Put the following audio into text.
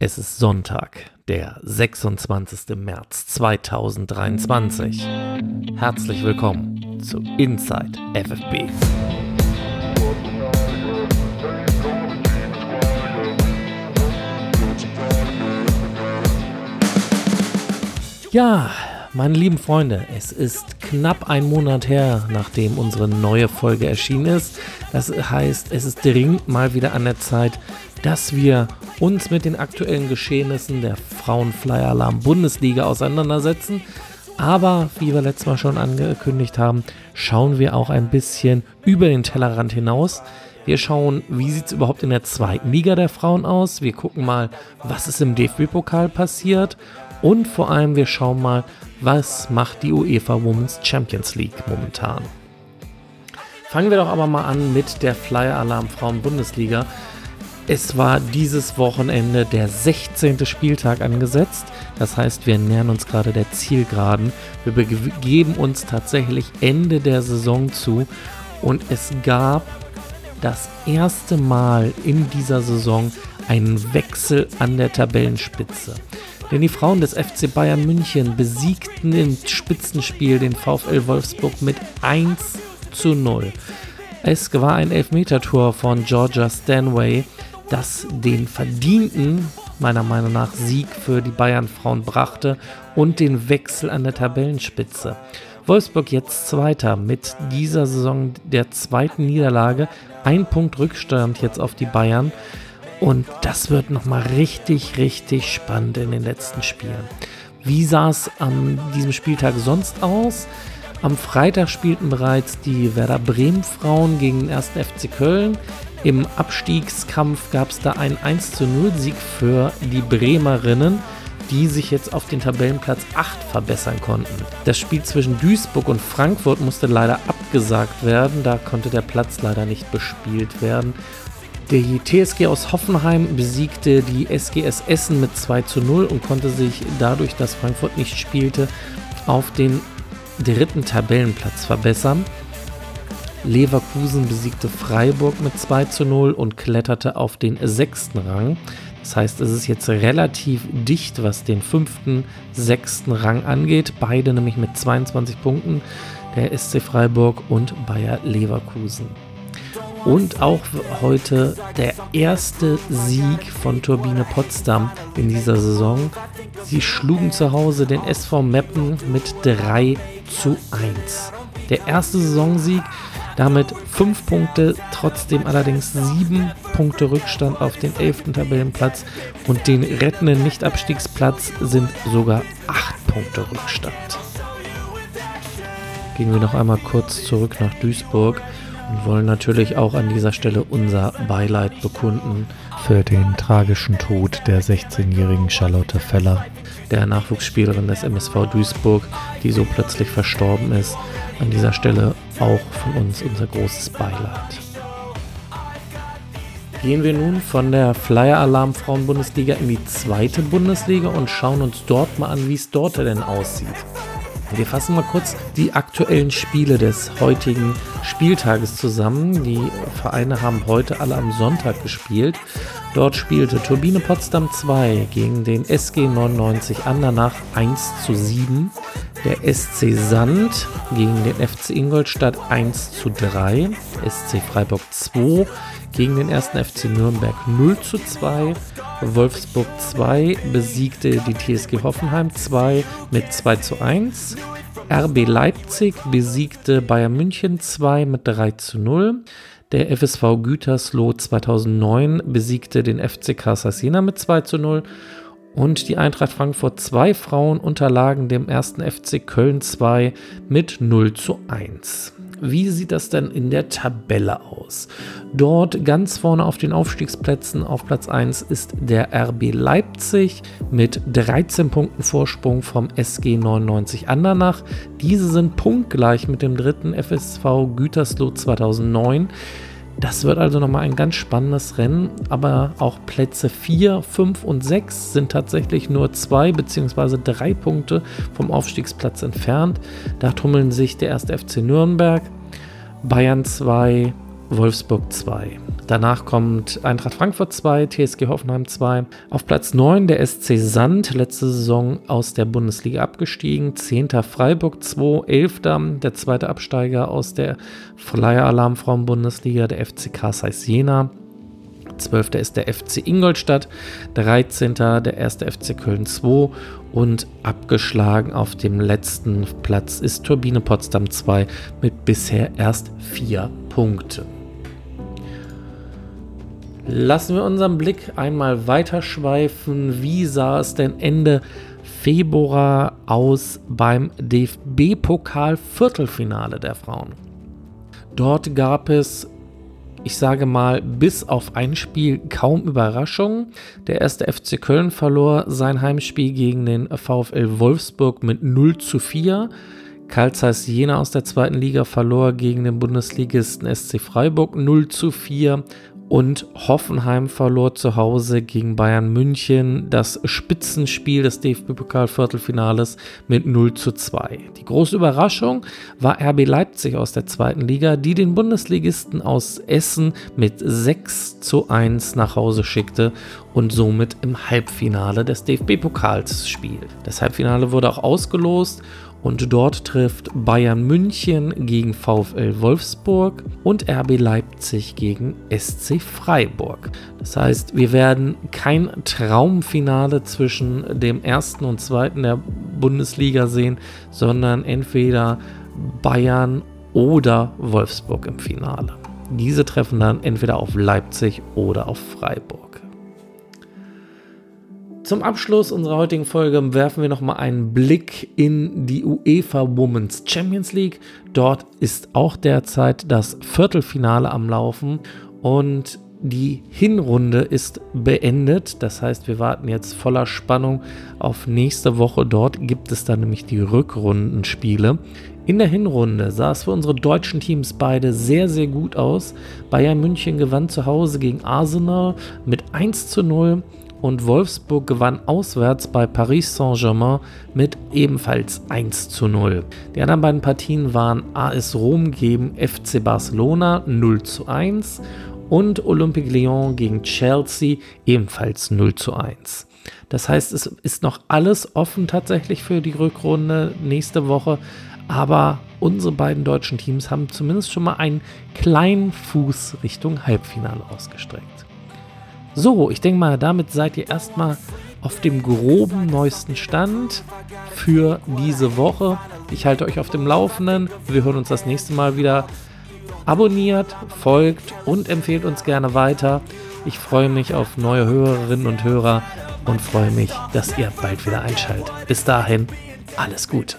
Es ist Sonntag, der 26. März 2023. Herzlich willkommen zu Inside FFB. Ja, meine lieben Freunde, es ist knapp ein Monat her, nachdem unsere neue Folge erschienen ist. Das heißt, es ist dringend mal wieder an der Zeit, dass wir uns mit den aktuellen Geschehnissen der Frauenflyer-Alarm-Bundesliga auseinandersetzen. Aber wie wir letztes Mal schon angekündigt haben, schauen wir auch ein bisschen über den Tellerrand hinaus. Wir schauen, wie sieht es überhaupt in der zweiten Liga der Frauen aus. Wir gucken mal, was ist im DFB-Pokal passiert. Und vor allem, wir schauen mal, was macht die UEFA Women's Champions League momentan. Fangen wir doch aber mal an mit der Flyer Alarm Frauen Bundesliga. Es war dieses Wochenende der 16. Spieltag angesetzt. Das heißt, wir nähern uns gerade der Zielgeraden. Wir begeben uns tatsächlich Ende der Saison zu. Und es gab das erste Mal in dieser Saison einen Wechsel an der Tabellenspitze. Denn die Frauen des FC Bayern München besiegten im Spitzenspiel den VfL Wolfsburg mit 1 zu 0. Es war ein Elfmetertor von Georgia Stanway, das den verdienten, meiner Meinung nach, Sieg für die Bayern-Frauen brachte und den Wechsel an der Tabellenspitze. Wolfsburg jetzt Zweiter mit dieser Saison der zweiten Niederlage. Ein Punkt Rückstand jetzt auf die Bayern. Und das wird nochmal richtig, richtig spannend in den letzten Spielen. Wie sah es an diesem Spieltag sonst aus? Am Freitag spielten bereits die Werder Bremen Frauen gegen den 1. FC Köln. Im Abstiegskampf gab es da einen 1 0 Sieg für die Bremerinnen, die sich jetzt auf den Tabellenplatz 8 verbessern konnten. Das Spiel zwischen Duisburg und Frankfurt musste leider abgesagt werden, da konnte der Platz leider nicht bespielt werden. Die TSG aus Hoffenheim besiegte die SGS Essen mit 2 zu 0 und konnte sich dadurch, dass Frankfurt nicht spielte, auf den dritten Tabellenplatz verbessern. Leverkusen besiegte Freiburg mit 2 zu 0 und kletterte auf den sechsten Rang. Das heißt, es ist jetzt relativ dicht, was den fünften, sechsten Rang angeht. Beide nämlich mit 22 Punkten, der SC Freiburg und Bayer Leverkusen. Und auch heute der erste Sieg von Turbine Potsdam in dieser Saison. Sie schlugen zu Hause den SV Meppen mit 3 zu 1. Der erste Saisonsieg damit 5 Punkte, trotzdem allerdings 7 Punkte Rückstand auf den 11. Tabellenplatz und den rettenden Nichtabstiegsplatz sind sogar 8 Punkte Rückstand. Gehen wir noch einmal kurz zurück nach Duisburg und wollen natürlich auch an dieser Stelle unser Beileid bekunden für den tragischen Tod der 16-jährigen Charlotte Feller, der Nachwuchsspielerin des MSV Duisburg, die so plötzlich verstorben ist. An dieser Stelle auch von uns unser großes Beileid. Gehen wir nun von der Flyer Alarm Frauen Bundesliga in die zweite Bundesliga und schauen uns dort mal an, wie es dort denn aussieht. Wir fassen mal kurz die aktuellen Spiele des heutigen Spieltages zusammen. Die Vereine haben heute alle am Sonntag gespielt. Dort spielte Turbine Potsdam 2 gegen den SG 99 Andernach 1 zu 7. Der SC Sand gegen den FC Ingolstadt 1 zu 3. SC Freiburg 2 gegen den 1. FC Nürnberg 0 zu 2. Wolfsburg 2 besiegte die TSG Hoffenheim 2 mit 2 zu 1. RB Leipzig besiegte Bayern München 2 mit 3 zu 0. Der FSV Gütersloh 2009 besiegte den FC Kassasina mit 2 zu 0. Und die Eintracht Frankfurt 2 Frauen unterlagen dem ersten FC Köln 2 mit 0 zu 1. Wie sieht das denn in der Tabelle aus? Dort ganz vorne auf den Aufstiegsplätzen auf Platz 1 ist der RB Leipzig mit 13 Punkten Vorsprung vom SG 99 Andernach. Diese sind punktgleich mit dem dritten FSV Gütersloh 2009. Das wird also nochmal ein ganz spannendes Rennen, aber auch Plätze 4, 5 und 6 sind tatsächlich nur zwei bzw. drei Punkte vom Aufstiegsplatz entfernt. Da tummeln sich der erste FC Nürnberg, Bayern 2, Wolfsburg 2. Danach kommt Eintracht Frankfurt 2, TSG Hoffenheim 2. Auf Platz 9 der SC Sand, letzte Saison aus der Bundesliga abgestiegen. 10. Freiburg 2, 11. der zweite Absteiger aus der Flyer-Alarm-Frauen-Bundesliga, der FCK Seis Jena. 12. ist der FC Ingolstadt, 13. der erste FC Köln 2 und abgeschlagen auf dem letzten Platz ist Turbine Potsdam 2 mit bisher erst 4 Punkten. Lassen wir unseren Blick einmal weiterschweifen. Wie sah es denn Ende Februar aus beim DFB-Pokal-Viertelfinale der Frauen? Dort gab es ich sage mal, bis auf ein Spiel kaum Überraschungen. Der erste FC Köln verlor sein Heimspiel gegen den VfL Wolfsburg mit 0 zu 4. Karl Zeiss Jena aus der zweiten Liga verlor gegen den Bundesligisten SC Freiburg 0 zu 4 und Hoffenheim verlor zu Hause gegen Bayern München das Spitzenspiel des DFB-Pokal-Viertelfinales mit 0 zu 2. Die große Überraschung war RB Leipzig aus der zweiten Liga, die den Bundesligisten aus Essen mit 6 zu 1 nach Hause schickte und somit im Halbfinale des DFB-Pokals spielt. Das Halbfinale wurde auch ausgelost und dort trifft Bayern München gegen VfL Wolfsburg und RB Leipzig gegen SC Freiburg. Das heißt, wir werden kein Traumfinale zwischen dem ersten und zweiten der Bundesliga sehen, sondern entweder Bayern oder Wolfsburg im Finale. Diese treffen dann entweder auf Leipzig oder auf Freiburg. Zum Abschluss unserer heutigen Folge werfen wir nochmal einen Blick in die UEFA Women's Champions League. Dort ist auch derzeit das Viertelfinale am Laufen und die Hinrunde ist beendet. Das heißt, wir warten jetzt voller Spannung auf nächste Woche. Dort gibt es dann nämlich die Rückrundenspiele. In der Hinrunde sah es für unsere deutschen Teams beide sehr, sehr gut aus. Bayern München gewann zu Hause gegen Arsenal mit 1 zu 0 und Wolfsburg gewann auswärts bei Paris Saint-Germain mit ebenfalls 1 zu 0. Die anderen beiden Partien waren AS Rom gegen FC Barcelona 0 zu 1 und Olympique Lyon gegen Chelsea ebenfalls 0 zu 1. Das heißt, es ist noch alles offen tatsächlich für die Rückrunde nächste Woche, aber unsere beiden deutschen Teams haben zumindest schon mal einen kleinen Fuß Richtung Halbfinale ausgestreckt. So, ich denke mal, damit seid ihr erstmal auf dem groben neuesten Stand für diese Woche. Ich halte euch auf dem Laufenden. Wir hören uns das nächste Mal wieder. Abonniert, folgt und empfehlt uns gerne weiter. Ich freue mich auf neue Hörerinnen und Hörer und freue mich, dass ihr bald wieder einschaltet. Bis dahin, alles Gute.